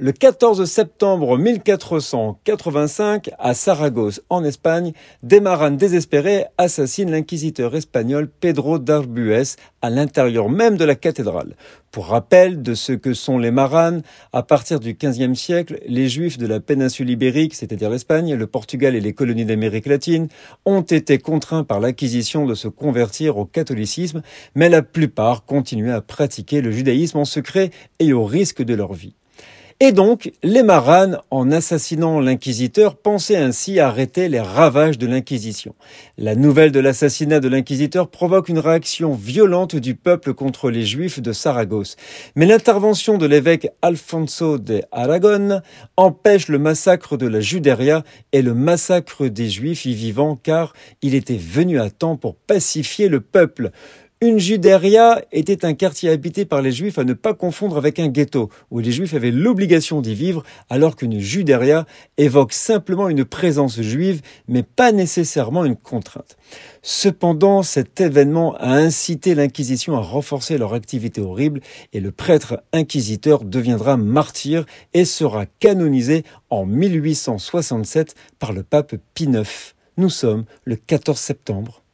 Le 14 septembre 1485, à Saragosse, en Espagne, des maranes désespérés assassinent l'inquisiteur espagnol Pedro d'Arbues à l'intérieur même de la cathédrale. Pour rappel de ce que sont les maranes, à partir du XVe siècle, les juifs de la péninsule ibérique, c'est-à-dire l'Espagne, le Portugal et les colonies d'Amérique latine, ont été contraints par l'acquisition de se convertir au catholicisme, mais la plupart continuaient à pratiquer le judaïsme en secret et au risque de leur vie. Et donc, les maranes, en assassinant l'inquisiteur, pensaient ainsi arrêter les ravages de l'Inquisition. La nouvelle de l'assassinat de l'inquisiteur provoque une réaction violente du peuple contre les juifs de Saragosse. Mais l'intervention de l'évêque Alfonso de Aragon empêche le massacre de la Judéria et le massacre des juifs y vivants car il était venu à temps pour pacifier le peuple. Une Judéria était un quartier habité par les Juifs à ne pas confondre avec un ghetto, où les Juifs avaient l'obligation d'y vivre, alors qu'une Judéria évoque simplement une présence juive, mais pas nécessairement une contrainte. Cependant, cet événement a incité l'Inquisition à renforcer leur activité horrible, et le prêtre inquisiteur deviendra martyr et sera canonisé en 1867 par le pape Pie IX. Nous sommes le 14 septembre